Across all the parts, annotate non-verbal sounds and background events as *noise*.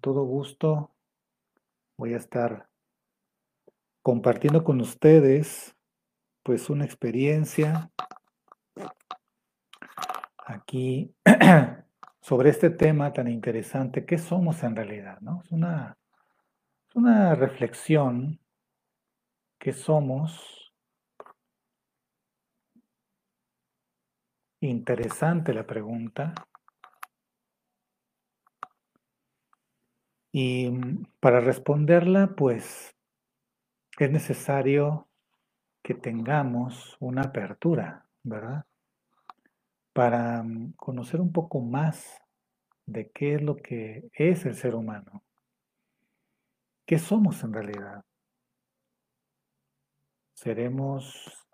todo gusto voy a estar compartiendo con ustedes pues una experiencia aquí *clears throat* sobre este tema tan interesante, ¿qué somos en realidad? ¿no? Es, una, es una reflexión, ¿qué somos? Interesante la pregunta. Y mm, para responderla, pues es necesario que tengamos una apertura, ¿verdad? Para mm, conocer un poco más de qué es lo que es el ser humano. ¿Qué somos en realidad? ¿Seremos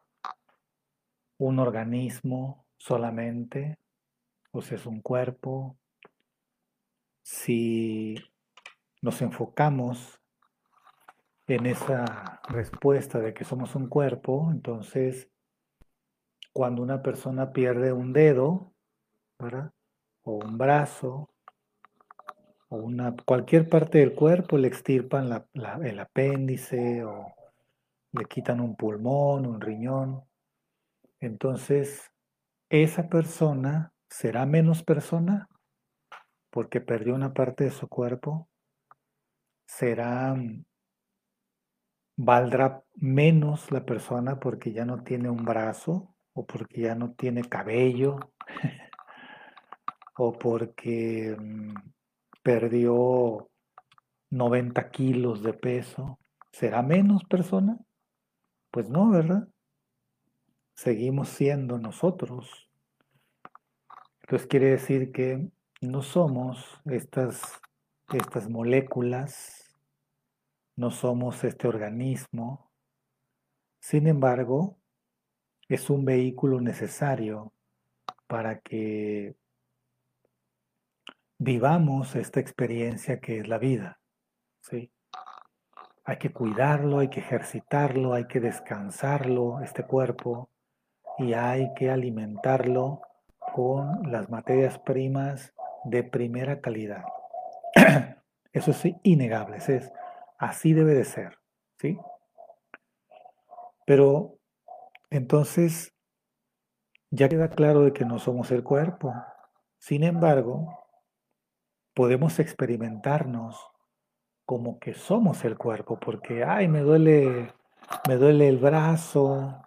un organismo solamente? ¿O si es un cuerpo? Si nos enfocamos en esa respuesta de que somos un cuerpo, entonces cuando una persona pierde un dedo, o un brazo, o una, cualquier parte del cuerpo, le extirpan el apéndice o le quitan un pulmón, un riñón. Entonces, esa persona será menos persona porque perdió una parte de su cuerpo será, mm, valdrá menos la persona porque ya no tiene un brazo o porque ya no tiene cabello *laughs* o porque mm, perdió 90 kilos de peso. ¿Será menos persona? Pues no, ¿verdad? Seguimos siendo nosotros. Entonces quiere decir que no somos estas estas moléculas, no somos este organismo. Sin embargo, es un vehículo necesario para que vivamos esta experiencia que es la vida. ¿sí? Hay que cuidarlo, hay que ejercitarlo, hay que descansarlo, este cuerpo, y hay que alimentarlo con las materias primas de primera calidad. *clears throat* Eso es innegable, es, así debe de ser, ¿sí? Pero entonces ya queda claro de que no somos el cuerpo. Sin embargo, podemos experimentarnos como que somos el cuerpo, porque, ay, me duele, me duele el brazo,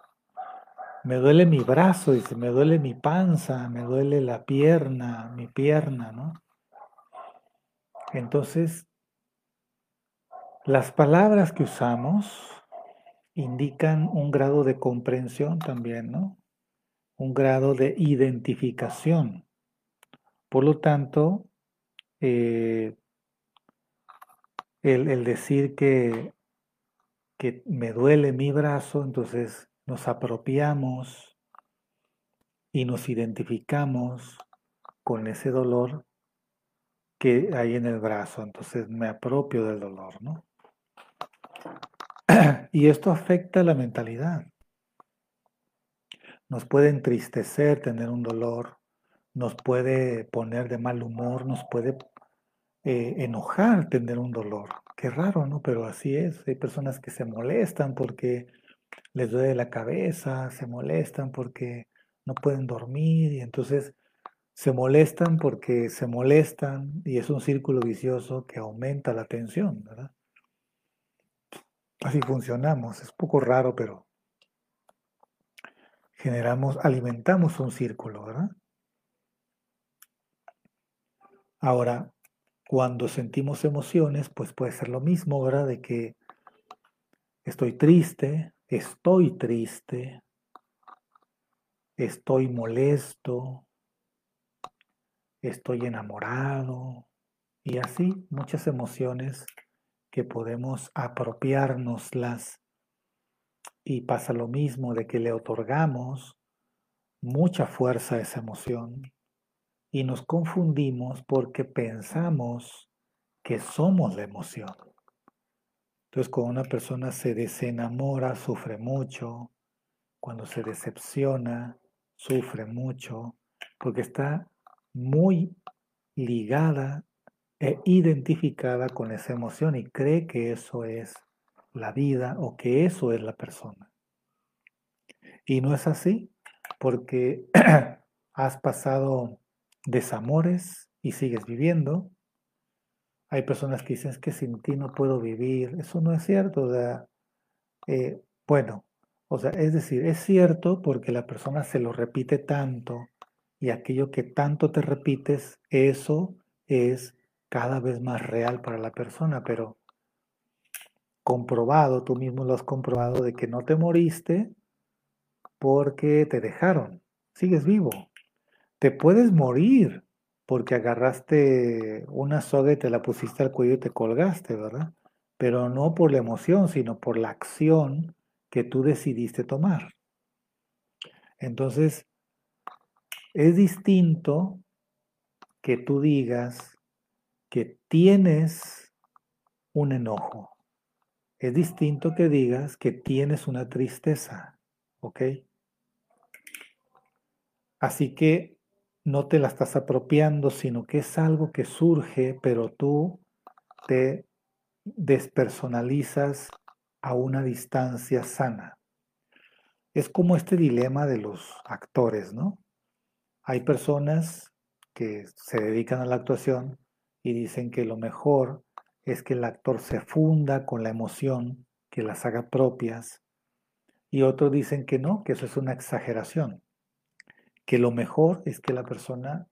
me duele mi brazo, dice, me duele mi panza, me duele la pierna, mi pierna, ¿no? Entonces, las palabras que usamos indican un grado de comprensión también, ¿no? Un grado de identificación. Por lo tanto, eh, el, decir que, que me duele mi brazo, entonces nos apropiamos y nos identificamos con ese dolor que hay en el brazo, entonces me apropio del dolor, ¿no? *clears throat* Y esto afecta la mentalidad. Nos puede entristecer tener un dolor, nos puede poner de mal humor, nos puede eh, enojar tener un dolor. Qué raro, ¿no? Pero así es. Hay personas que se molestan porque les duele la cabeza, se molestan porque no pueden dormir y entonces se molestan porque se molestan y es un círculo vicioso que aumenta la tensión, ¿verdad? Así funcionamos, es poco raro, pero generamos, alimentamos un círculo, ¿verdad? Ahora, cuando sentimos emociones, pues puede ser lo mismo, ¿verdad? De que estoy triste, estoy triste, estoy molesto, estoy enamorado y así muchas emociones que podemos apropiárnoslas y pasa lo mismo de que le otorgamos mucha fuerza a esa emoción y nos confundimos porque pensamos que somos la emoción. Entonces cuando una persona se desenamora, sufre mucho, cuando se decepciona, sufre mucho, porque está muy ligada e identificada con esa emoción y cree que eso es la vida o que eso es la persona. Y no es así, porque *clears throat* has pasado desamores y sigues viviendo. Hay personas que dicen que sin ti no puedo vivir. Eso no es cierto. Eh, bueno, o sea, es decir, es cierto porque la persona se lo repite tanto y aquello que tanto te repites, eso es cada vez más real para la persona, pero comprobado, tú mismo lo has comprobado, de que no te moriste porque te dejaron, sigues vivo. Te puedes morir porque agarraste una soga y te la pusiste al cuello y te colgaste, ¿verdad? Pero no por la emoción, sino por la acción que tú decidiste tomar. Entonces, es distinto que tú digas que tienes un enojo. Es distinto que digas que tienes una tristeza, ¿ok? Así que no te la estás apropiando, sino que es algo que surge, pero tú te despersonalizas a una distancia sana. Es como este dilema de los actores, ¿no? Hay personas que se dedican a la actuación y dicen que lo mejor es que el actor se funda con la emoción, que las haga propias, y otros dicen que no, que eso es una exageración, que lo mejor es que la persona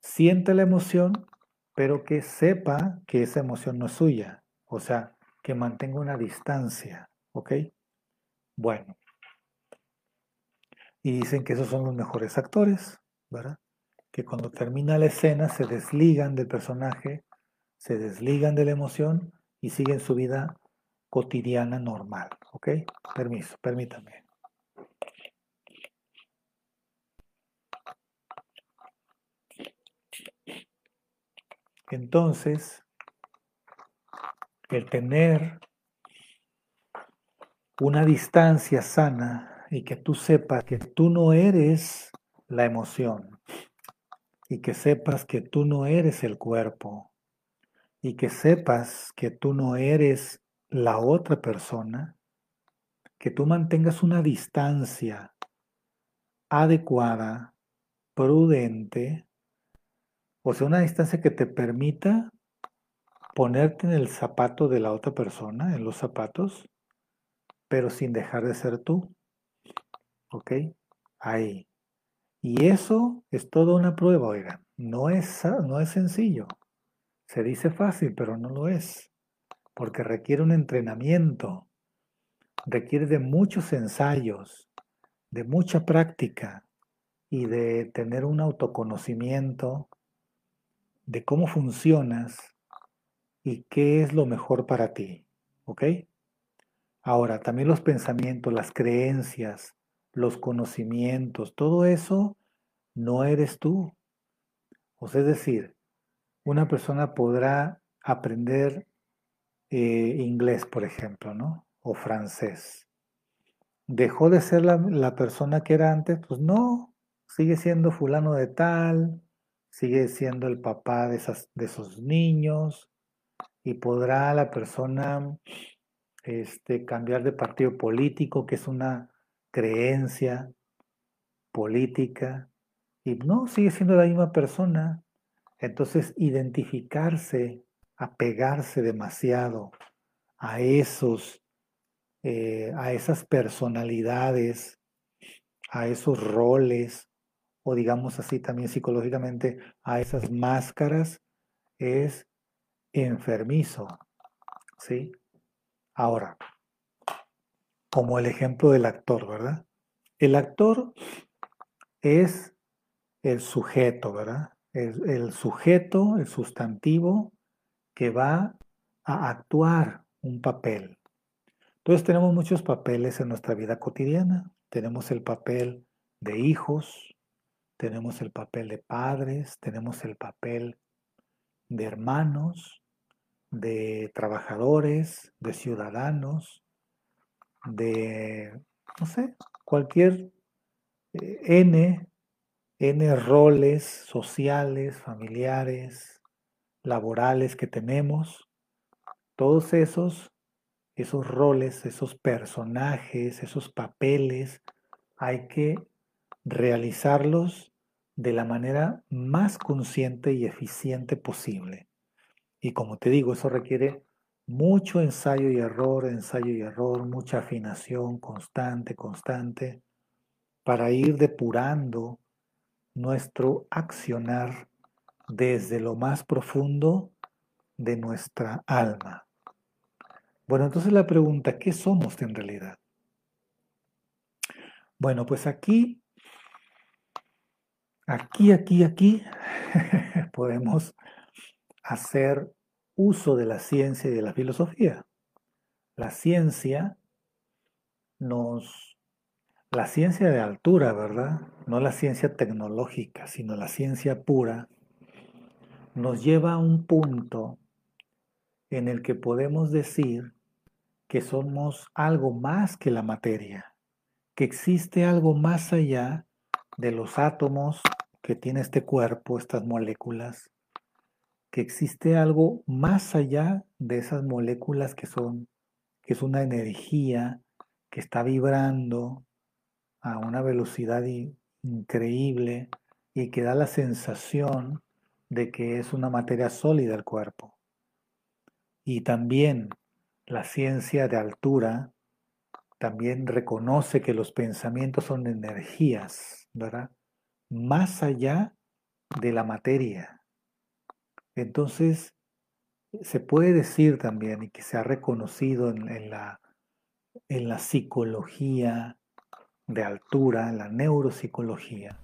siente la emoción, pero que sepa que esa emoción no es suya, o sea, que mantenga una distancia, ¿ok? Bueno. Y dicen que esos son los mejores actores, ¿verdad? Que cuando termina la escena se desligan del personaje, se desligan de la emoción y siguen su vida cotidiana normal, ¿ok? Permiso, permítame. Entonces, el tener una distancia sana y que tú sepas que tú no eres la emoción y que sepas que tú no eres el cuerpo y que sepas que tú no eres la otra persona, que tú mantengas una distancia adecuada, prudente, o sea, una distancia que te permita ponerte en el zapato de la otra persona, en los zapatos, pero sin dejar de ser tú. ¿Ok? Ahí. Y eso es toda una prueba, oigan. No es, no es sencillo. Se dice fácil, pero no lo es. Porque requiere un entrenamiento. Requiere de muchos ensayos, de mucha práctica y de tener un autoconocimiento de cómo funcionas y qué es lo mejor para ti. ¿Ok? Ahora, también los pensamientos, las creencias, los conocimientos, todo eso no eres tú. O sea, es decir, una persona podrá aprender eh, inglés, por ejemplo, ¿no? O francés. ¿Dejó de ser la, la persona que era antes? Pues no, sigue siendo fulano de tal, sigue siendo el papá de, esas, de esos niños, y podrá la persona este, cambiar de partido político, que es una creencia política, y no, sigue siendo la misma persona. Entonces, identificarse, apegarse demasiado a esos, eh, a esas personalidades, a esos roles, o digamos así también psicológicamente, a esas máscaras, es enfermizo. ¿Sí? Ahora, como el ejemplo del actor, ¿verdad? El actor es el sujeto, ¿verdad? El, el sujeto, el sustantivo que va a actuar un papel. Entonces tenemos muchos papeles en nuestra vida cotidiana. Tenemos el papel de hijos, tenemos el papel de padres, tenemos el papel de hermanos, de trabajadores, de ciudadanos, de, no sé, cualquier eh, N, N roles sociales, familiares, laborales que tenemos, todos esos, esos roles, esos personajes, esos papeles, hay que realizarlos de la manera más consciente y eficiente posible. Y como te digo, eso requiere mucho ensayo y error, ensayo y error, mucha afinación constante, constante, para ir depurando nuestro accionar desde lo más profundo de nuestra alma. Bueno, entonces la pregunta, ¿qué somos en realidad? Bueno, pues aquí, aquí, aquí, aquí *laughs* podemos hacer uso de la ciencia y de la filosofía. La ciencia nos... La ciencia de altura, ¿verdad? No la ciencia tecnológica, sino la ciencia pura, nos lleva a un punto en el que podemos decir que somos algo más que la materia, que existe algo más allá de los átomos que tiene este cuerpo, estas moléculas, que existe algo más allá de esas moléculas que son, que es una energía que está vibrando a una velocidad increíble y que da la sensación de que es una materia sólida el cuerpo. Y también la ciencia de altura también reconoce que los pensamientos son energías, ¿verdad? Más allá de la materia. Entonces, se puede decir también, y que se ha reconocido en, la, en la psicología de altura, en la neuropsicología,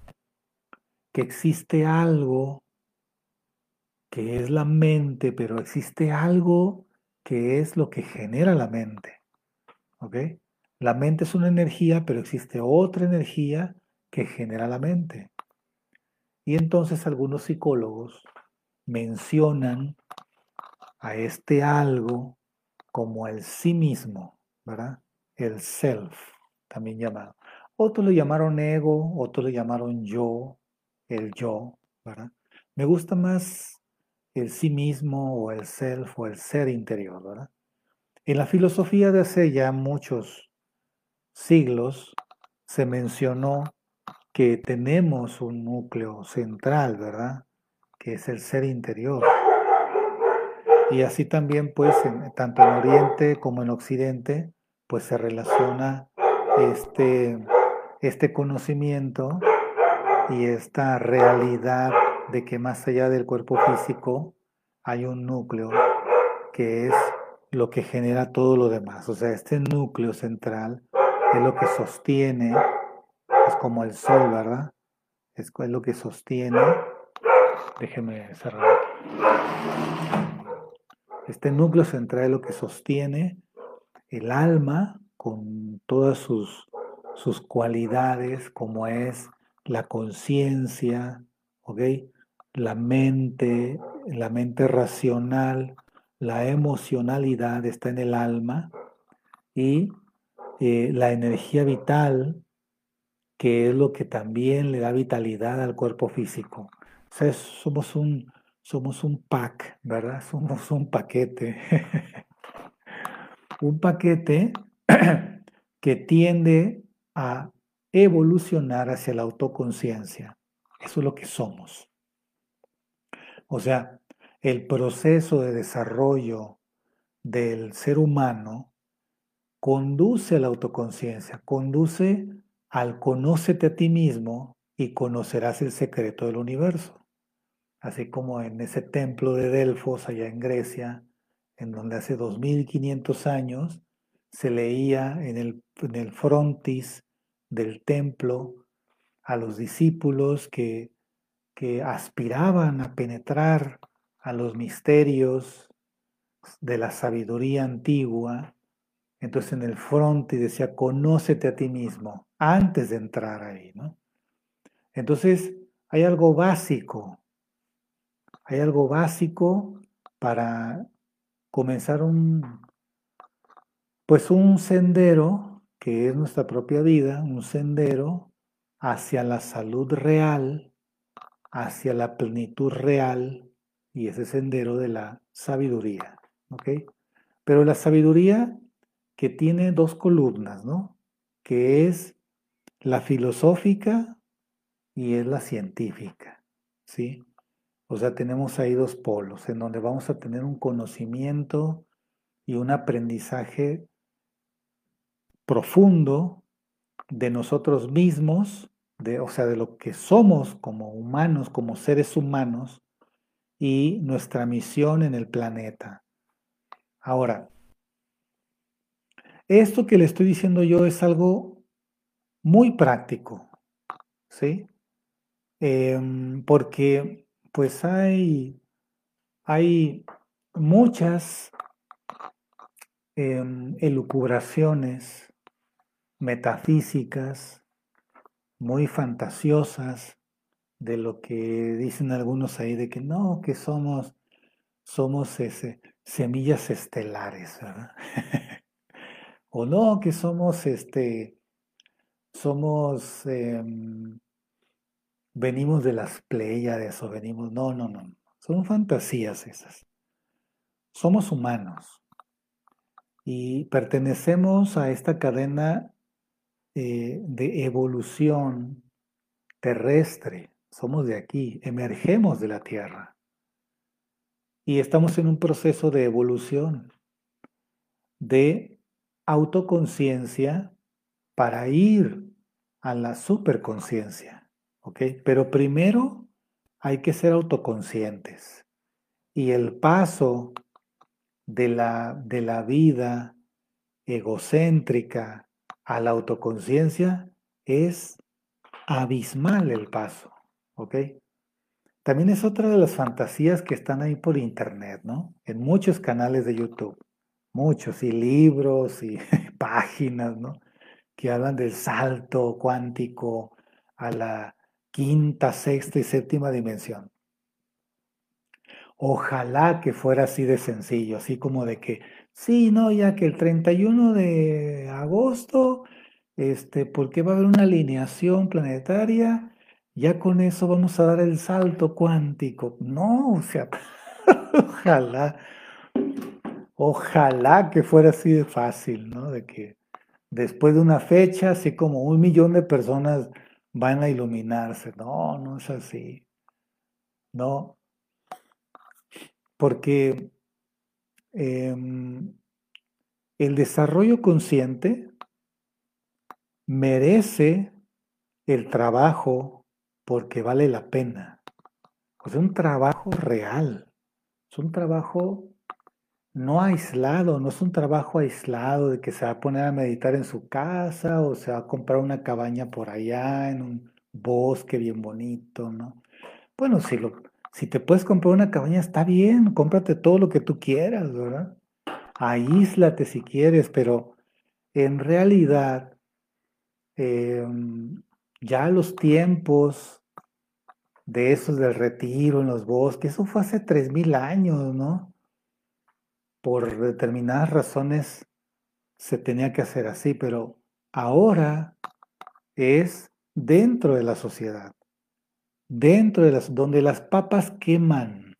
que existe algo que es la mente, pero existe algo que es lo que genera la mente. ¿Ok? La mente es una energía, pero existe otra energía que genera la mente. Y entonces algunos psicólogos mencionan a este algo como el sí mismo, ¿verdad? El self, también llamado. Otros lo llamaron ego, otros lo llamaron yo, el yo, ¿verdad? Me gusta más el sí mismo o el self o el ser interior, ¿verdad? En la filosofía de hace ya muchos siglos se mencionó que tenemos un núcleo central, ¿verdad? Que es el ser interior. Y así también, pues, tanto en Oriente como en Occidente, pues se relaciona este, este conocimiento y esta realidad de que más allá del cuerpo físico hay un núcleo que es lo que genera todo lo demás. O sea, este núcleo central es lo que sostiene, es como el sol, ¿verdad? Es lo que sostiene. Déjeme cerrar. Este núcleo central es lo que sostiene el alma con todas sus, sus cualidades, como es la conciencia, la mente, la mente racional, la emocionalidad está en el alma y eh, la energía vital, que es lo que también le da vitalidad al cuerpo físico. Somos un, somos un pack, ¿verdad? Somos un paquete. *laughs* un paquete *clears throat* que tiende a evolucionar hacia la autoconciencia. Eso es lo que somos. O sea, el proceso de desarrollo del ser humano conduce a la autoconciencia, conduce al conócete a ti mismo y conocerás el secreto del universo. Así como en ese templo de Delfos allá en Grecia, en donde hace 2500 años se leía en el, frontis del templo a los discípulos que que aspiraban a penetrar a los misterios de la sabiduría antigua. Entonces en el fronte decía, conócete a ti mismo antes de entrar ahí, ¿no? Entonces hay algo básico, hay algo básico para comenzar un, pues un sendero que es nuestra propia vida, un sendero hacia la salud real hacia la plenitud real y ese sendero de la sabiduría. ¿Ok? Pero la sabiduría que tiene dos columnas, ¿no? Que es la filosófica y es la científica, ¿sí? O sea, tenemos ahí dos polos en donde vamos a tener un conocimiento y un aprendizaje profundo de nosotros mismos, de, o sea, de lo que somos como humanos, como seres humanos, y nuestra misión en el planeta. Ahora, esto que le estoy diciendo yo es algo muy práctico, ¿sí? Em, porque pues hay, hay muchas em, elucubraciones metafísicas muy fantasiosas de lo que dicen algunos ahí de que no, que somos, somos ese, semillas estelares, ¿verdad? *laughs* o no, que somos este, somos, em, venimos de las Pléyades o venimos, no, no, no, son fantasías esas. Somos humanos y pertenecemos a esta cadena eh, de evolución terrestre. Somos de aquí, emergemos de la Tierra y estamos en un proceso de evolución, de autoconciencia para ir a la superconciencia, ¿ok? Pero primero hay que ser autoconscientes. Y el paso de la, de la vida egocéntrica a la autoconciencia es abismal el paso, ¿ok? También es otra de las fantasías que están ahí por internet, ¿no? En muchos canales de YouTube, muchos, y libros y *laughs* páginas, ¿no? que hablan del salto cuántico a la quinta, sexta y séptima dimensión. Ojalá que fuera así de sencillo, así como de que, sí, no, ya que el 31 de agosto, este, porque va a haber una alineación planetaria, ya con eso vamos a dar el salto cuántico. No, o sea, *laughs* ojalá, ojalá que fuera así de fácil, ¿no? De que después de una fecha, así como un millón de personas van a iluminarse. No, no es así. No. Porque em, el desarrollo consciente merece el trabajo porque vale la pena. Es un trabajo real. Es un trabajo no aislado, no es un trabajo aislado de que se va a poner a meditar en su casa o se va a comprar una cabaña por allá en un bosque bien bonito, ¿no? Bueno, si, lo, si te puedes comprar una cabaña está bien, cómprate todo lo que tú quieras, ¿verdad? Aíslate si quieres, pero en realidad em, ya los tiempos de esos del retiro en los bosques, eso fue hace 3.000 años, ¿no? Por determinadas razones se tenía que hacer así, pero ahora es dentro de la sociedad, dentro de las, donde las papas queman,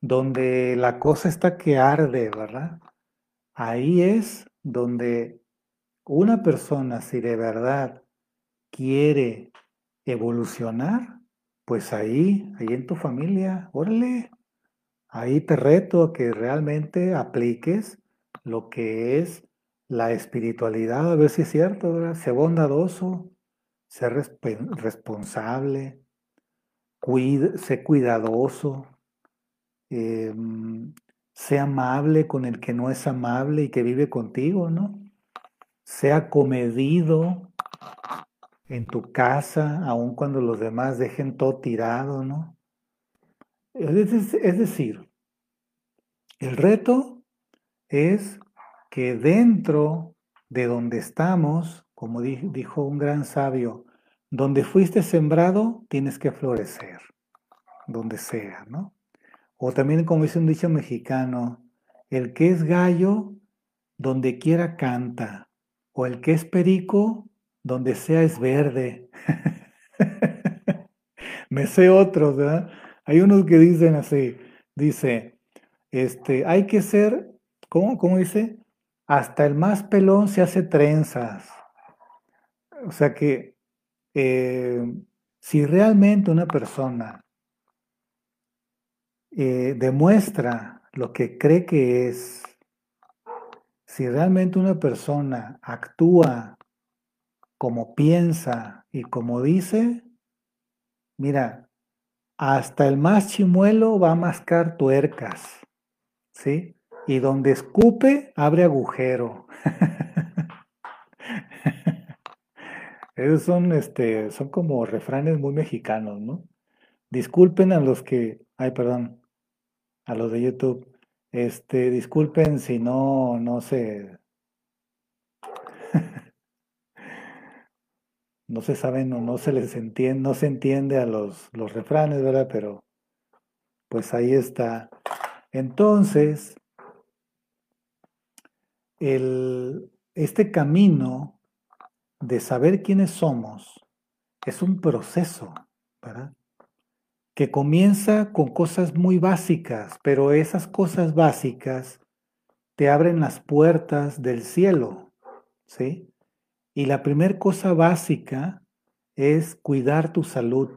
donde la cosa está que arde, ¿verdad? Ahí es donde una persona, si de verdad quiere evolucionar, pues ahí, ahí en tu familia, órale, Ahí te reto a que realmente apliques lo que es la espiritualidad, a ver si es cierto, ¿verdad? Sé bondadoso, sé responsable, sé cuidadoso, em, sé amable con el que no es amable y que vive contigo, ¿no? Sea comedido en tu casa, aun cuando los demás dejen todo tirado, ¿no? Es decir, el reto es que dentro de donde estamos, como dijo un gran sabio, donde fuiste sembrado, tienes que florecer, donde sea, ¿no? O también, como dice un dicho mexicano, el que es gallo, donde quiera canta, o el que es perico, donde sea es verde. *laughs* Me sé otros, ¿verdad? Hay unos que dicen así, Dice, este, hay que ser, ¿cómo, cómo dice? Hasta el más pelón se hace trenzas. O sea que eh, si realmente una persona eh, demuestra lo que cree que es, si realmente una persona actúa como piensa y como dice, mira, hasta el más chimuelo va a mascar tuercas, ¿sí? Y donde escupe, abre agujero. *laughs* Esos son, este, son como refranes muy mexicanos, ¿no? Disculpen a los que, ay, perdón, a los de YouTube, este, disculpen si no, no sé, no se saben o no se les entiende, no se entiende a los, los refranes, ¿verdad? Pero pues ahí está. Entonces, el, este camino de saber quiénes somos es un proceso, ¿verdad? Que comienza con cosas muy básicas, pero esas cosas básicas te abren las puertas del cielo, ¿sí? Y la primera cosa básica es cuidar tu salud.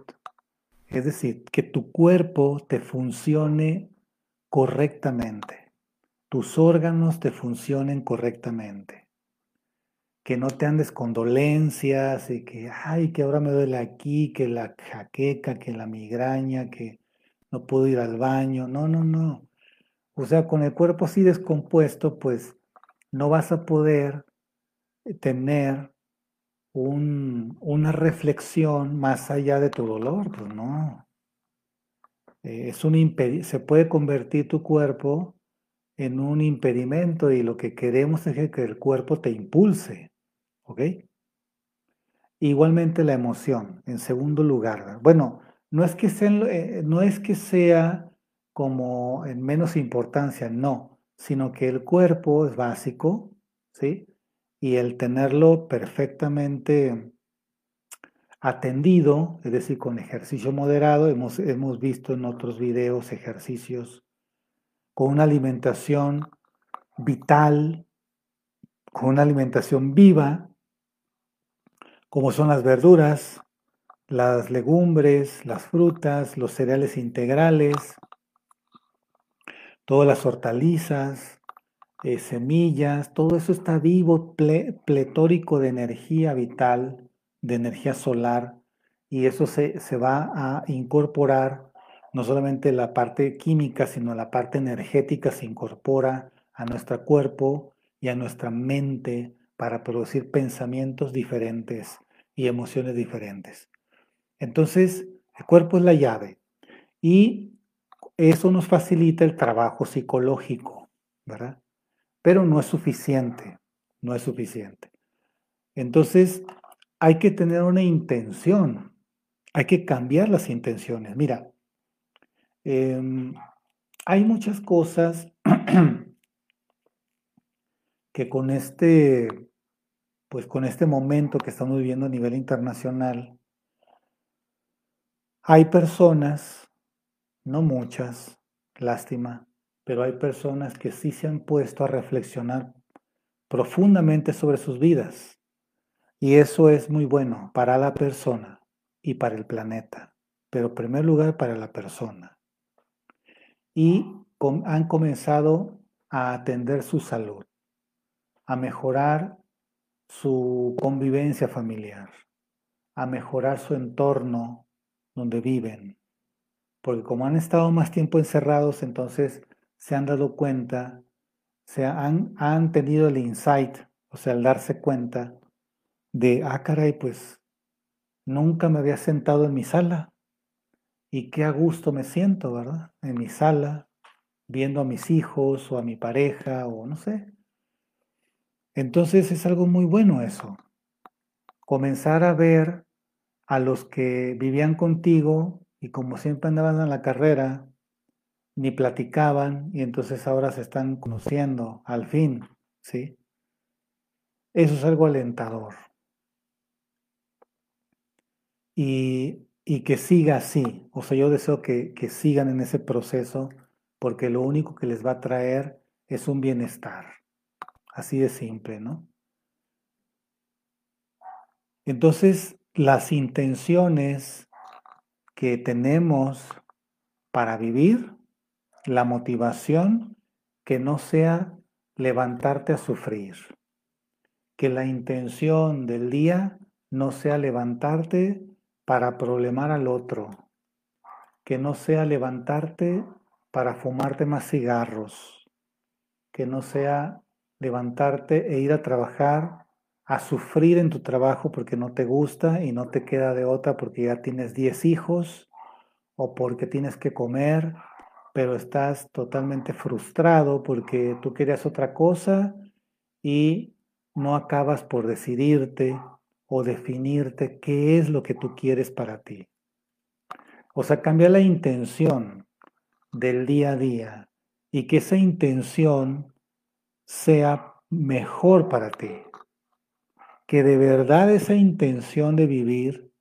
Es decir, que tu cuerpo te funcione correctamente. Tus órganos te funcionen correctamente. Que no te andes con dolencias y que, ay, que ahora me duele aquí, que la jaqueca, que la migraña, que no puedo ir al baño. No, no, no. O sea, con el cuerpo así descompuesto, pues no vas a poder tener una reflexión más allá de tu dolor, pues no. Eh, es un se puede convertir tu cuerpo en un impedimento y lo que queremos es que el cuerpo te impulse, ¿ok? Igualmente la emoción, en segundo lugar. Bueno, no es que sea, eh, no es que sea como en menos importancia, no, sino que el cuerpo es básico, ¿sí? Y el tenerlo perfectamente atendido, es decir, con ejercicio moderado, hemos, hemos visto en otros videos ejercicios con una alimentación vital, con una alimentación viva, como son las verduras, las legumbres, las frutas, los cereales integrales, todas las hortalizas, eh, semillas, todo eso está vivo, pletórico de energía vital, de energía solar, y eso se, se va a incorporar, no solamente la parte química, sino la parte energética se incorpora a nuestro cuerpo y a nuestra mente para producir pensamientos diferentes y emociones diferentes. Entonces, el cuerpo es la llave y eso nos facilita el trabajo psicológico, ¿verdad? Pero no es suficiente, no es suficiente. Entonces, hay que tener una intención, hay que cambiar las intenciones. Mira, em, hay muchas cosas *clears throat* que con este, pues con este momento que estamos viviendo a nivel internacional, hay personas, no muchas, lástima, pero hay personas que sí se han puesto a reflexionar profundamente sobre sus vidas. Y eso es muy bueno para la persona y para el planeta, pero en primer lugar para la persona. Y han comenzado a atender su salud, a mejorar su convivencia familiar, a mejorar su entorno donde viven. Porque como han estado más tiempo encerrados, entonces se han dado cuenta, se han, han tenido el insight, o sea, el darse cuenta de, ah, caray, pues nunca me había sentado en mi sala y qué a gusto me siento, ¿verdad? En mi sala, viendo a mis hijos o a mi pareja o no sé. Entonces es algo muy bueno eso. Comenzar a ver a los que vivían contigo y como siempre andaban en la carrera, ni platicaban y entonces ahora se están conociendo al fin, ¿sí? Eso es algo alentador. Y, que siga así, o sea, yo deseo que, que sigan en ese proceso porque lo único que les va a traer es un bienestar. Así de simple, ¿no? Entonces, las intenciones que tenemos para vivir, la motivación, que no sea levantarte a sufrir. Que la intención del día no sea levantarte para problemar al otro. Que no sea levantarte para fumarte más cigarros. Que no sea levantarte e ir a trabajar a sufrir en tu trabajo porque no te gusta y no te queda de otra porque ya tienes 10 hijos o porque tienes que comer, pero estás totalmente frustrado porque tú querías otra cosa y no acabas por decidirte o definirte qué es lo que tú quieres para ti. O sea, cambia la intención del día a día y que esa intención sea mejor para ti que de verdad esa intención de vivir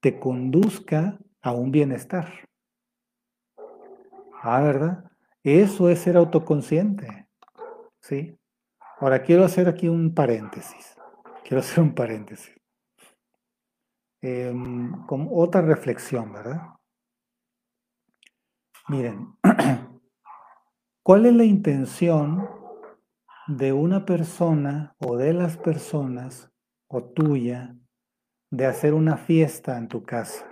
te conduzca a un bienestar. Ah, ¿verdad? Eso es ser autoconsciente. ¿Sí? Ahora quiero hacer aquí un paréntesis. Quiero hacer un paréntesis. Em, con otra reflexión, ¿verdad? Miren, *clears throat* ¿cuál es la intención de una persona o de las personas o tuya de hacer una fiesta en tu casa.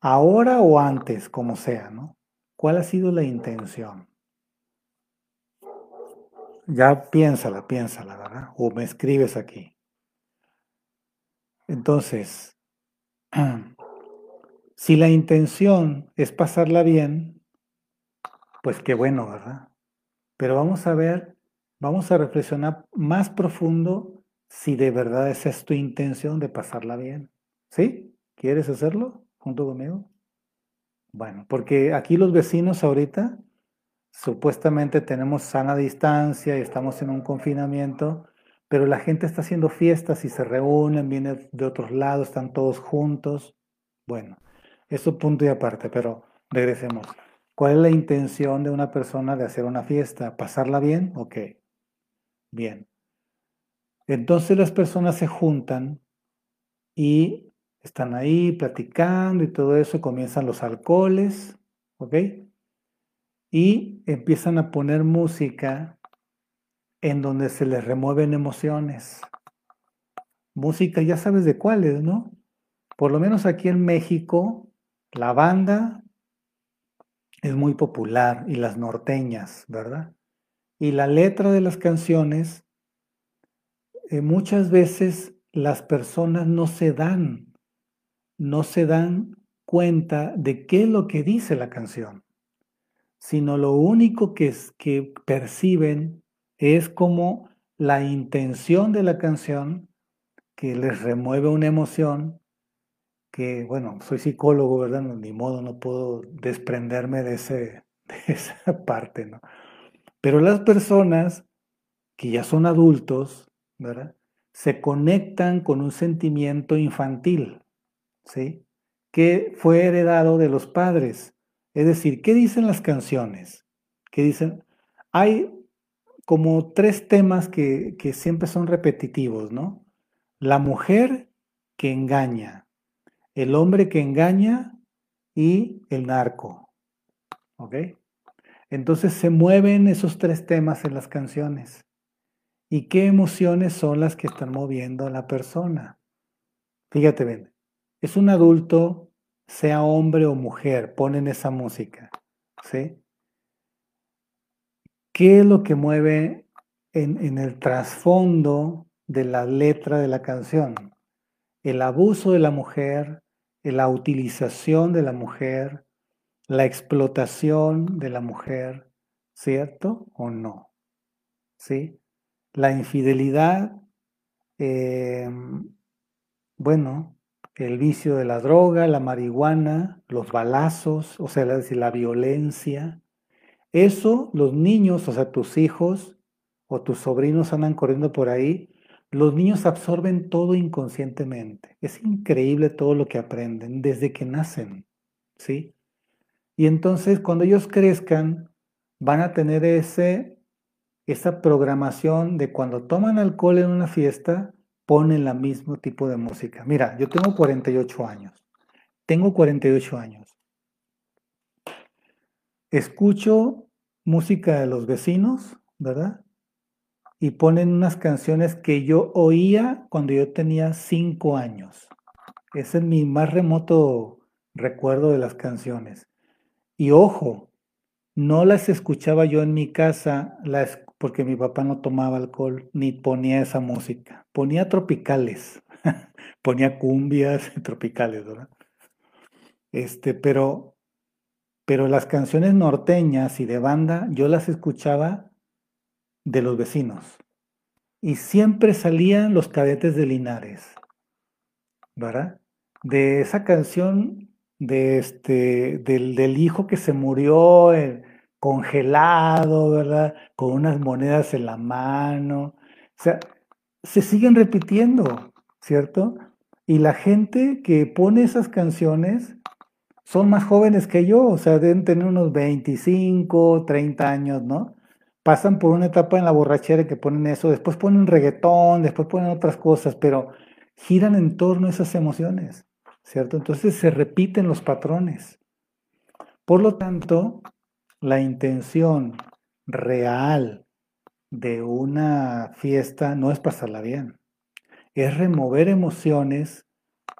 Ahora o antes, como sea, ¿no? ¿Cuál ha sido la intención? Ya piénsala, piénsala, ¿verdad? O me escribes aquí. Entonces, *clears throat* si la intención es pasarla bien, pues qué bueno, ¿verdad? Pero vamos a ver, vamos a reflexionar más profundo si de verdad esa es tu intención de pasarla bien. ¿Sí? ¿Quieres hacerlo junto conmigo? Bueno, porque aquí los vecinos ahorita supuestamente tenemos sana distancia y estamos en un confinamiento, pero la gente está haciendo fiestas y se reúnen, vienen de otros lados, están todos juntos. Bueno, eso punto y aparte, pero regresemos. ¿Cuál es la intención de una persona de hacer una fiesta? ¿Pasarla bien? Ok. Bien. Entonces las personas se juntan y están ahí platicando y todo eso, comienzan los alcoholes, ¿ok? Y empiezan a poner música en donde se les remueven emociones. Música, ya sabes de cuáles, ¿no? Por lo menos aquí en México, la banda es muy popular y las norteñas, ¿verdad? Y la letra de las canciones eh, muchas veces las personas no se dan, no se dan cuenta de qué es lo que dice la canción, sino lo único que, es, que perciben es como la intención de la canción que les remueve una emoción que, bueno, soy psicólogo, ¿verdad? ni modo, no puedo desprenderme de, ese, *laughs* de esa parte, ¿no? Pero las personas que ya son adultos, se conectan con un sentimiento infantil, ¿sí? Que fue heredado de los padres. Es decir, ¿qué dicen las canciones? ¿Qué dicen? Hay como tres temas que, que siempre son repetitivos, ¿no? La mujer que engaña, el hombre que engaña y el narco. ¿Ok? Entonces se mueven esos tres temas en las canciones. ¿Y qué emociones son las que están moviendo a la persona? Fíjate bien, es un adulto, sea hombre o mujer, ponen esa música, ¿sí? ¿Qué es lo que mueve en, el trasfondo de la letra de la canción? El abuso de la mujer, la utilización de la mujer, la explotación de la mujer, ¿cierto o no? ¿Sí? La infidelidad, em, bueno, el vicio de la droga, la marihuana, los balazos, o sea, la violencia. Eso, los niños, o sea, tus hijos o tus sobrinos andan corriendo por ahí, los niños absorben todo inconscientemente. Es increíble todo lo que aprenden desde que nacen, ¿sí? Y entonces cuando ellos crezcan, van a tener ese, esa programación de cuando toman alcohol en una fiesta, ponen el mismo tipo de música. Mira, yo tengo 48 años. Tengo 48 años. Escucho música de los vecinos, ¿verdad? Y ponen unas canciones que yo oía cuando yo tenía 5 años. Ese es mi más remoto recuerdo de las canciones. Y ojo, no las escuchaba yo en mi casa las, porque mi papá no tomaba alcohol ni ponía esa música. Ponía tropicales, *laughs* ponía cumbias *laughs* tropicales, ¿verdad? Este, pero, pero las canciones norteñas y de banda yo las escuchaba de los vecinos. Y siempre salían los cadetes de Linares, ¿verdad? De esa canción de este, del, hijo que se murió eh, congelado, ¿verdad? Con unas monedas en la mano. O sea, se siguen repitiendo, ¿cierto? Y la gente que pone esas canciones son más jóvenes que yo, o sea, deben tener unos 25, 30 años, ¿no? Pasan por una etapa en la borrachera que ponen eso, después ponen reggaetón, después ponen otras cosas, pero giran en torno a esas emociones. ¿cierto? Entonces se repiten los patrones. Por lo tanto, la intención real de una fiesta no es pasarla bien, es remover emociones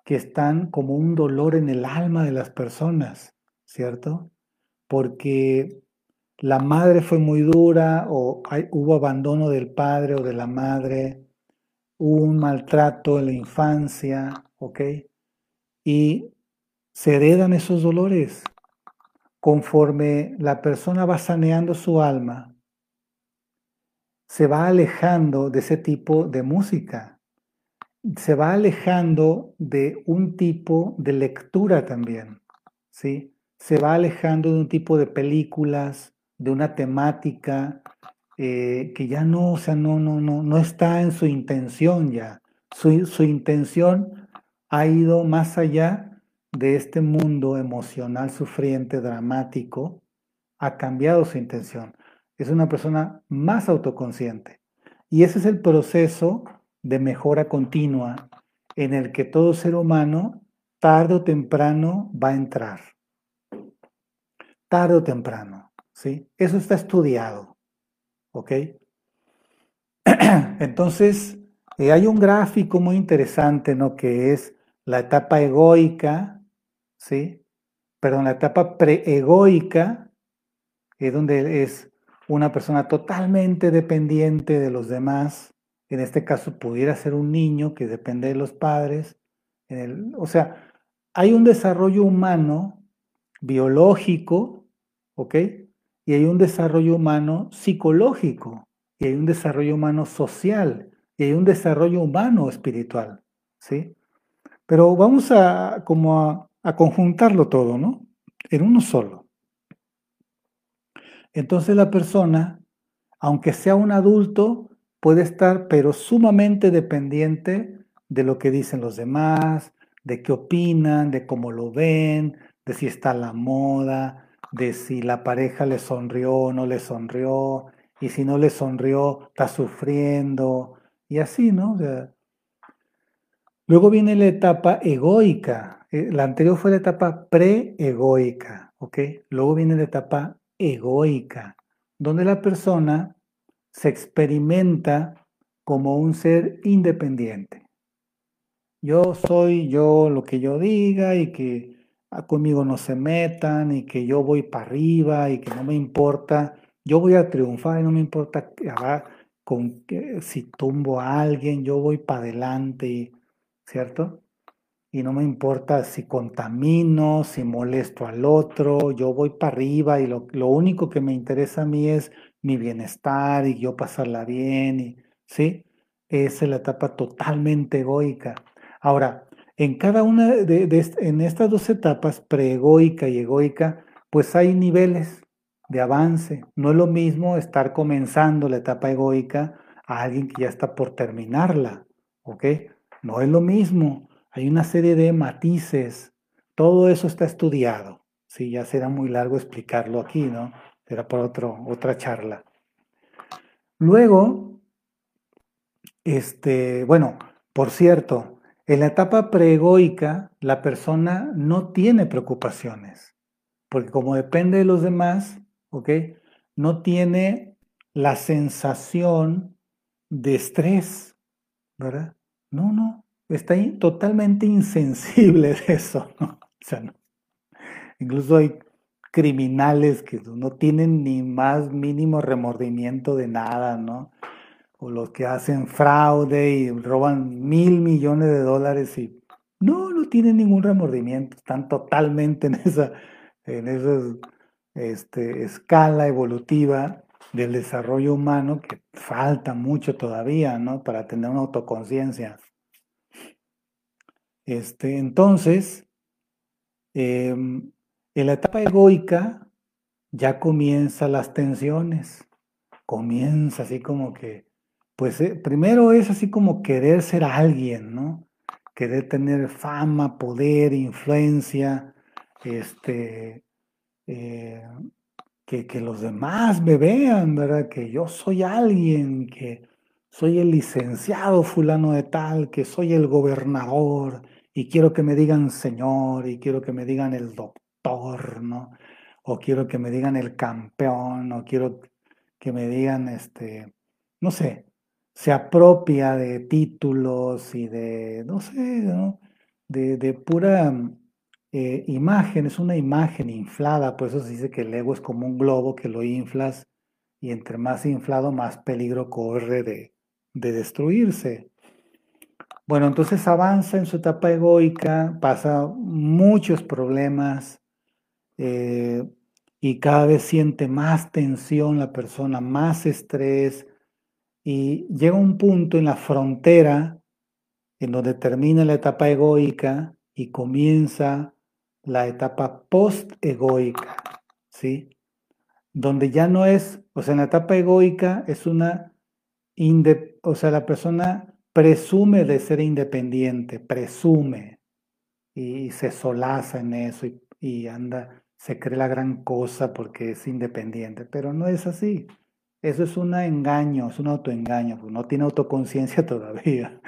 que están como un dolor en el alma de las personas, ¿cierto? Porque la madre fue muy dura o hubo abandono del padre o de la madre, hubo un maltrato en la infancia, ¿ok? y se heredan esos dolores conforme la persona va saneando su alma, se va alejando de ese tipo de música, se va alejando de un tipo de lectura también, ¿sí? Se va alejando de un tipo de películas, de una temática eh, que ya no, o sea, no, no, no, no está en su intención ya. Su, su intención ha ido más allá de este mundo emocional sufriente, dramático, ha cambiado su intención. Es una persona más autoconsciente. Y ese es el proceso de mejora continua en el que todo ser humano, tarde o temprano, va a entrar. Tarde o temprano, ¿sí? Eso está estudiado, ¿ok? *clears throat* Entonces, eh, hay un gráfico muy interesante, ¿no? Que es la etapa egoica, ¿sí? Perdón, la etapa preegoica, es donde es una persona totalmente dependiente de los demás. En este caso pudiera ser un niño que depende de los padres. o sea, hay un desarrollo humano biológico, ¿ok? Y hay un desarrollo humano psicológico, y hay un desarrollo humano social, y hay un desarrollo humano espiritual, ¿sí? Pero vamos a como a, conjuntarlo todo, ¿no? En uno solo. Entonces la persona, aunque sea un adulto, puede estar pero sumamente dependiente de lo que dicen los demás, de qué opinan, de cómo lo ven, de si está la moda, de si la pareja le sonrió o no le sonrió, y si no le sonrió, está sufriendo, y así, ¿no? Luego viene la etapa egoica. Eh, la anterior fue la etapa pre-egoica, ¿ok? Luego viene la etapa egoica, donde la persona se experimenta como un ser independiente. Yo soy yo lo que yo diga y que conmigo no se metan y que yo voy para arriba y que no me importa. Yo voy a triunfar y no me importa con, si tumbo a alguien, yo voy para adelante. ¿Cierto? Y no me importa si contamino, si molesto al otro, yo voy para arriba y lo, único que me interesa a mí es mi bienestar y yo pasarla bien, y, ¿sí? Esa es la etapa totalmente egoica. Ahora, en cada una de, en estas dos etapas, preegoica y egoica, pues hay niveles de avance. No es lo mismo estar comenzando la etapa egoica a alguien que ya está por terminarla, ¿ok? No es lo mismo. Hay una serie de matices. Todo eso está estudiado. Sí, ya será muy largo explicarlo aquí, ¿no? Será por otro, otra charla. Luego, este, bueno, por cierto, en la etapa preegoica la persona no tiene preocupaciones, porque como depende de los demás, ¿ok? No tiene la sensación de estrés, ¿verdad? No, no, está totalmente insensible de eso, ¿no? O sea, no. Incluso hay criminales que no tienen ni más mínimo remordimiento de nada, ¿no? O los que hacen fraude y roban mil millones de dólares y no, no tienen ningún remordimiento, están totalmente en esa, en esa este, escala evolutiva del desarrollo humano que falta mucho todavía, ¿no? Para tener una autoconciencia. Este, entonces, em, en la etapa egoica ya comienzan las tensiones, comienza así como que, pues eh, primero es así como querer ser alguien, ¿no? Querer tener fama, poder, influencia, este, eh, que, los demás me vean, ¿verdad? Que yo soy alguien, que soy el licenciado fulano de tal, que soy el gobernador y quiero que me digan señor y quiero que me digan el doctor, ¿no? O quiero que me digan el campeón, o quiero que me digan, este, no sé, se apropia de títulos y de, no sé, ¿no? De, de pura eh, imagen, es una imagen inflada, por eso se dice que el ego es como un globo que lo inflas y entre más inflado, más peligro corre de, destruirse. Bueno, entonces avanza en su etapa egoica, pasa muchos problemas eh, y cada vez siente más tensión la persona, más estrés y llega un punto en la frontera en donde termina la etapa egoica y comienza la etapa post-egoica, ¿sí? Donde ya no es, o sea, en la etapa egoica es una, o sea, la persona presume de ser independiente, presume y se solaza en eso y, y anda, se cree la gran cosa porque es independiente, pero no es así. Eso es un engaño, es un autoengaño, no tiene autoconciencia *laughs* todavía.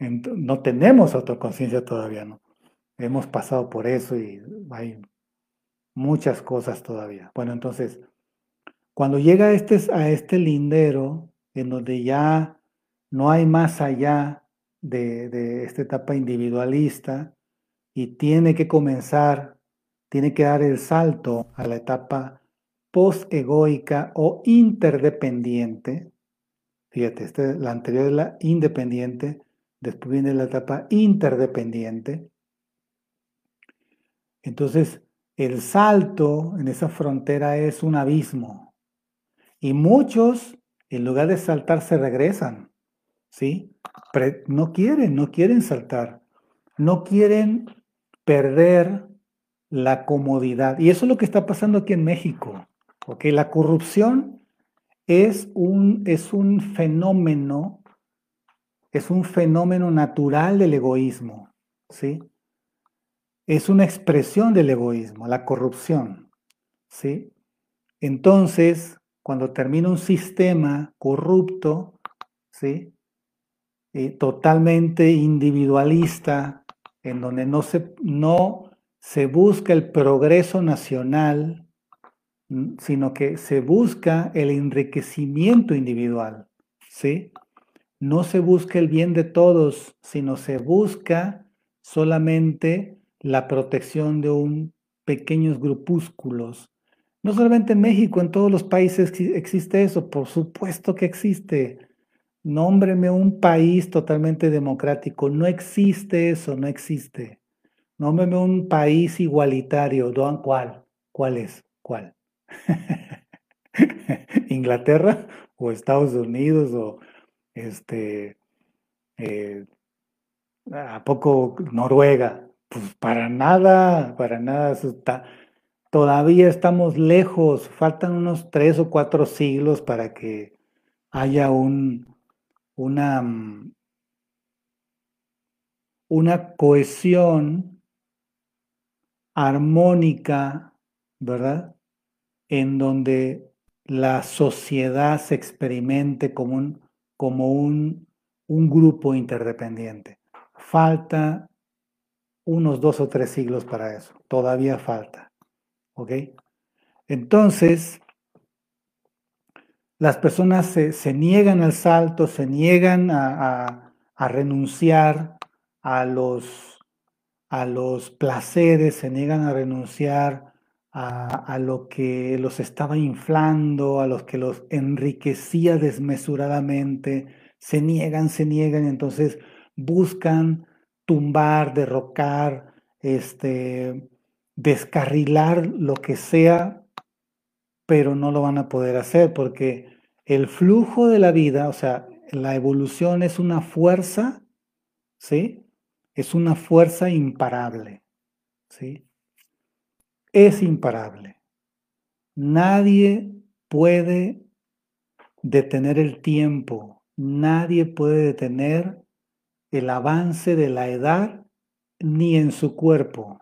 no tenemos autoconciencia todavía, ¿no? Hemos pasado por eso y hay muchas cosas todavía. Bueno, entonces, cuando llega a este, a este lindero, en donde ya no hay más allá de, de esta etapa individualista y tiene que comenzar, tiene que dar el salto a la etapa post-egoica o interdependiente. Fíjate, este, la anterior es la independiente, después viene la etapa interdependiente. Entonces, el salto en esa frontera es un abismo. Y muchos, en lugar de saltar, se regresan. ¿Sí? no quieren, no quieren saltar. No quieren perder la comodidad. Y eso es lo que está pasando aquí en México. ¿ok? La corrupción es un, es un fenómeno, es un fenómeno natural del egoísmo. ¿sí? Es una expresión del egoísmo, la corrupción. ¿sí? Entonces, cuando termina un sistema corrupto, ¿sí? Eh, totalmente individualista, en donde no se, no se busca el progreso nacional, sino que se busca el enriquecimiento individual. ¿sí? No se busca el bien de todos, sino se busca solamente la protección de un pequeños grupúsculos. No solamente en México, en todos los países existe eso, por supuesto que existe. Nómbreme un país totalmente democrático. No existe eso, no existe. Nómbreme un país igualitario. ¿Cuál? ¿Cuál es? ¿Cuál? *laughs* ¿Inglaterra o Estados Unidos o este, eh, a poco Noruega? Pues para nada, para nada. todavía estamos lejos, faltan unos tres o cuatro siglos para que haya un, una, mm, una cohesión armónica, ¿verdad? En donde la sociedad se experimente como un, como un, un grupo interdependiente. Falta unos dos o tres siglos para eso, todavía falta. ¿Ok? Entonces, las personas se, niegan al salto, se niegan a, renunciar a los, a los placeres, se niegan a renunciar a, lo que los estaba inflando, a los que los enriquecía desmesuradamente, se niegan, se niegan, entonces buscan tumbar, derrocar, este, descarrilar lo que sea, pero no lo van a poder hacer porque el flujo de la vida, o sea, la evolución es una fuerza, ¿sí? Es una fuerza imparable, ¿sí? Es imparable. Nadie puede detener el tiempo, nadie puede detener el avance de la edad ni en su cuerpo.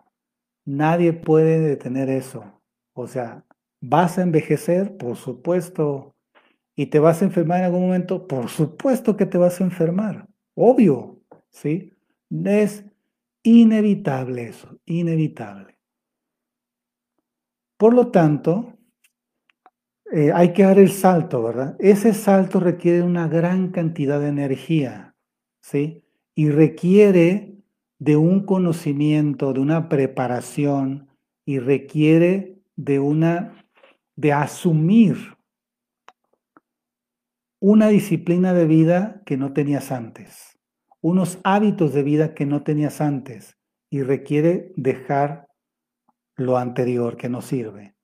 Nadie puede detener eso. O sea, ¿vas a envejecer? Por supuesto. ¿Y te vas a enfermar en algún momento? Por supuesto que te vas a enfermar. Obvio, ¿sí? Es inevitable eso, inevitable. Por lo tanto, eh, hay que dar el salto, ¿verdad? Ese salto requiere una gran cantidad de energía, ¿sí? Y requiere de un conocimiento, de una preparación y requiere de una de asumir una disciplina de vida que no tenías antes, unos hábitos de vida que no tenías antes y requiere dejar lo anterior que no sirve.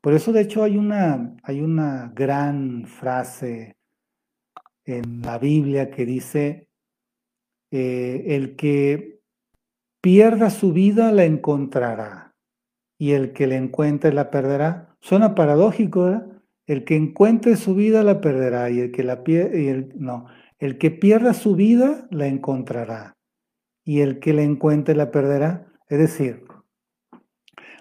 Por eso, de hecho, hay una, hay una gran frase en la Biblia que dice, eh, el que pierda su vida la encontrará y el que la encuentre la perderá. Suena paradójico, ¿verdad? El que encuentre su vida la perderá y el que la pierde, no, el que pierda su vida la encontrará y el que la encuentre la perderá. Es decir,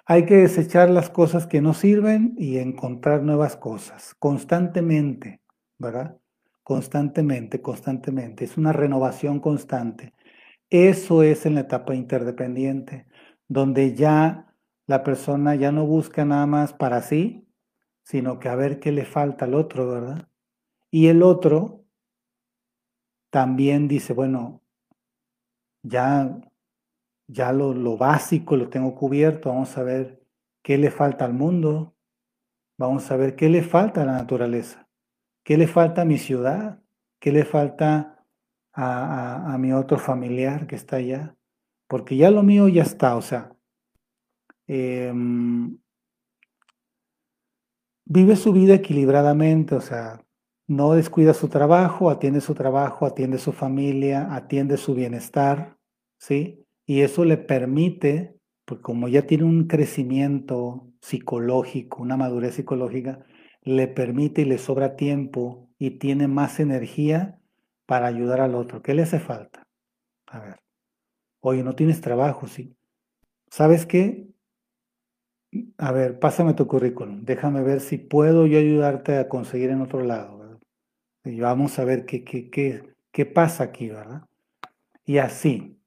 hay que desechar las cosas que no sirven y encontrar nuevas cosas constantemente, ¿verdad? Constantemente, constantemente. Es una renovación constante. Eso es en la etapa interdependiente, donde ya la persona ya no busca nada más para sí, sino que a ver qué le falta al otro, ¿verdad? Y el otro también dice, bueno, ya, ya lo, lo básico lo tengo cubierto, vamos a ver qué le falta al mundo, vamos a ver qué le falta a la naturaleza, qué le falta a mi ciudad, qué le falta a, mi otro familiar que está allá, porque ya lo mío ya está, o sea, eh, vive su vida equilibradamente, o sea, no descuida su trabajo, atiende su trabajo, atiende su familia, atiende su bienestar, ¿sí? Y eso le permite, pues como ya tiene un crecimiento psicológico, una madurez psicológica, le permite y le sobra tiempo y tiene más energía para ayudar al otro. ¿Qué le hace falta? A ver, oye, no tienes trabajo, sí. ¿Sabes qué? A ver, pásame tu currículum. Déjame ver si puedo yo ayudarte a conseguir en otro lado. Y vamos a ver qué, qué, qué, qué pasa aquí, ¿verdad? Y así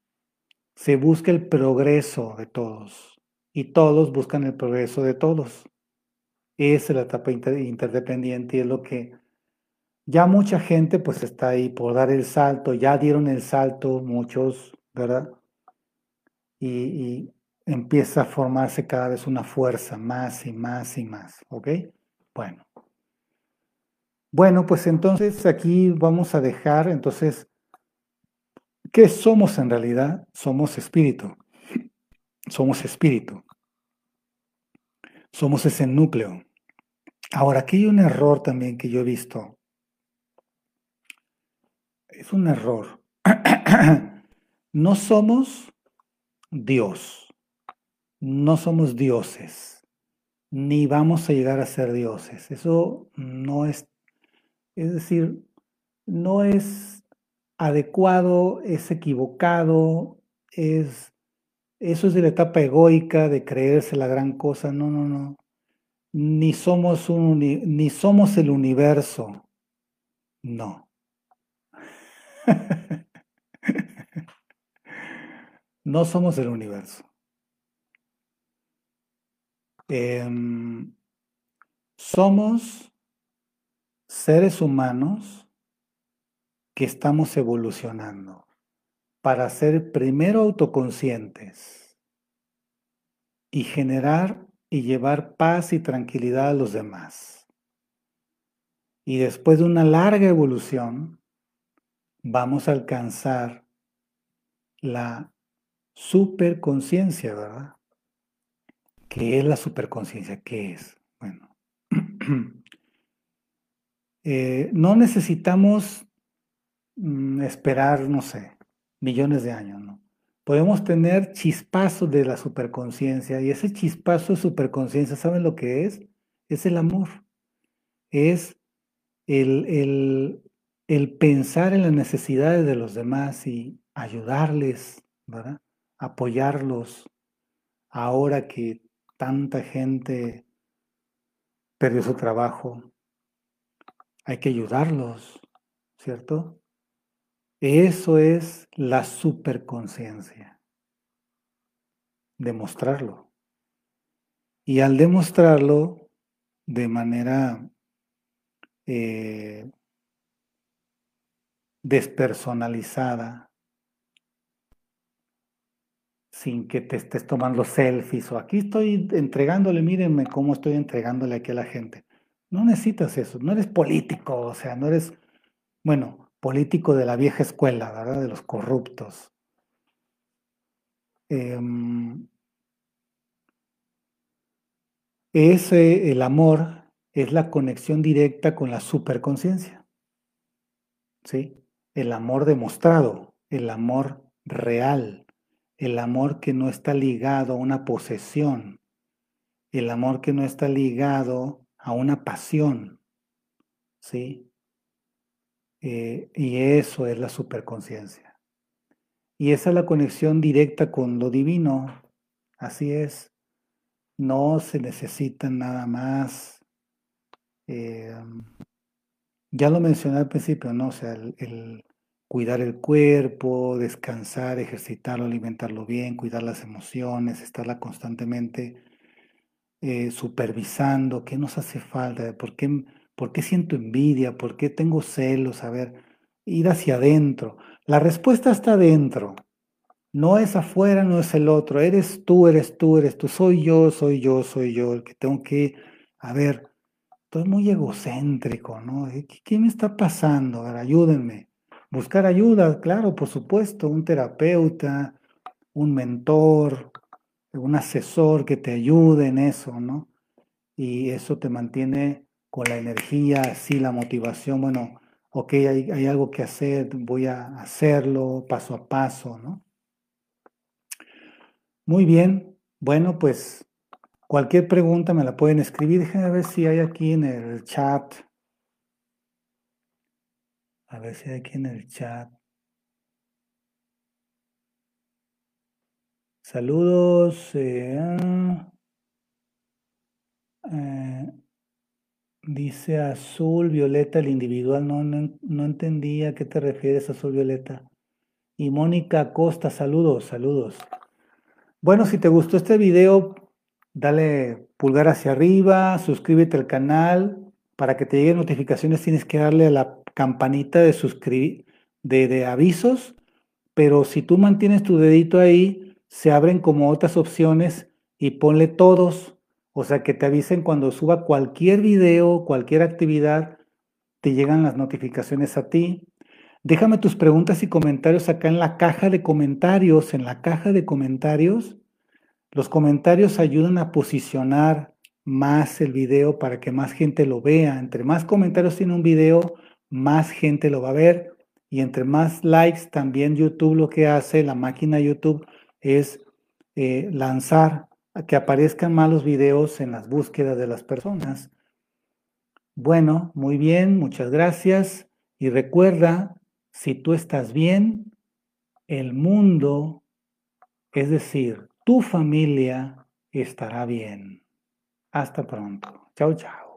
se busca el progreso de todos. Y todos buscan el progreso de todos. Es la etapa interdependiente y es lo que ya mucha gente pues está ahí por dar el salto, ya dieron el salto muchos, ¿verdad? Y, y empieza a formarse cada vez una fuerza más y más y más, ¿ok? Bueno. Bueno, pues entonces aquí vamos a dejar, entonces, ¿qué somos en realidad? Somos espíritu. Somos espíritu. Somos ese núcleo. Ahora, aquí hay un error también que yo he visto. Es un error. *clears throat* no somos Dios no somos dioses, ni vamos a llegar a ser dioses. Eso no es, es decir, no es adecuado, es equivocado, es Eso es de la etapa egoica, de creerse la gran cosa. No, no, no. Ni somos, un, ni somos el universo. No. *laughs* no somos el universo. Em, somos seres humanos que estamos evolucionando para ser primero autoconscientes y generar y llevar paz y tranquilidad a los demás. Y después de una larga evolución, vamos a alcanzar la superconciencia, ¿verdad? ¿Qué es la superconciencia? ¿Qué es? Bueno, *clears throat* eh, no necesitamos mm, esperar, no sé, millones de años, ¿no? Podemos tener chispazos de la superconciencia y ese chispazo de superconciencia, ¿saben lo que es? Es el amor. Es el, el pensar en las necesidades de los demás y ayudarles, ¿verdad? Apoyarlos ahora que tanta gente perdió su trabajo. Hay que ayudarlos, ¿cierto? Eso es la superconciencia. Demostrarlo. Y al demostrarlo de manera eh, despersonalizada, sin que te estés tomando selfies o aquí estoy entregándole, mírenme cómo estoy entregándole aquí a la gente. No necesitas eso, no eres político, o sea, no eres, bueno, político de la vieja escuela, ¿verdad? De los corruptos. Em, ese, el amor, es la conexión directa con la superconciencia. ¿Sí? El amor demostrado, el amor real, el amor que no está ligado a una posesión, el amor que no está ligado a una pasión. ¿Sí? Eh, y eso es la superconciencia. Y esa es la conexión directa con lo divino. Así es. No se necesita nada más. Eh, ya lo mencioné al principio, ¿no? O sea, el, cuidar el cuerpo, descansar, ejercitarlo, alimentarlo bien, cuidar las emociones, estarla constantemente eh, supervisando, qué nos hace falta, por qué ¿Por qué siento envidia? ¿Por qué tengo celos? A ver, ir hacia adentro. La respuesta está adentro. No es afuera, no es el otro. Eres tú, eres tú, eres tú. Soy yo, soy yo, soy yo. El que tengo que, a ver, estoy muy egocéntrico, ¿no? ¿Qué, me está pasando? A ver, ayúdenme. Buscar ayuda, claro, por supuesto. Un terapeuta, un mentor, un asesor que te ayude en eso, ¿no? Y eso te mantiene con la energía, así la motivación, bueno, ok, hay, hay algo que hacer, voy a hacerlo paso a paso, ¿no? Muy bien, bueno, pues cualquier pregunta me la pueden escribir. Déjenme ver si hay aquí en el chat. A ver si hay aquí en el chat. Saludos. Eh, eh, Dice azul, violeta, el individual. No, no, entendía a qué te refieres, azul, violeta. Y Mónica Costa, saludos, saludos. Bueno, si te gustó este video, dale pulgar hacia arriba, suscríbete al canal. Para que te lleguen notificaciones tienes que darle a la campanita de suscribir, de, de avisos. Pero si tú mantienes tu dedito ahí, se abren como otras opciones y ponle todos o sea, que te avisen cuando suba cualquier video, cualquier actividad, te llegan las notificaciones a ti. Déjame tus preguntas y comentarios acá en la caja de comentarios. En la caja de comentarios, los comentarios ayudan a posicionar más el video para que más gente lo vea. Entre más comentarios tiene un video, más gente lo va a ver. Y entre más likes, también YouTube lo que hace, la máquina YouTube, es eh, lanzar que aparezcan malos videos en las búsquedas de las personas. Bueno, muy bien, muchas gracias. Y recuerda, si tú estás bien, el mundo Es decir, tu familia estará bien. Hasta pronto. Chao, chao.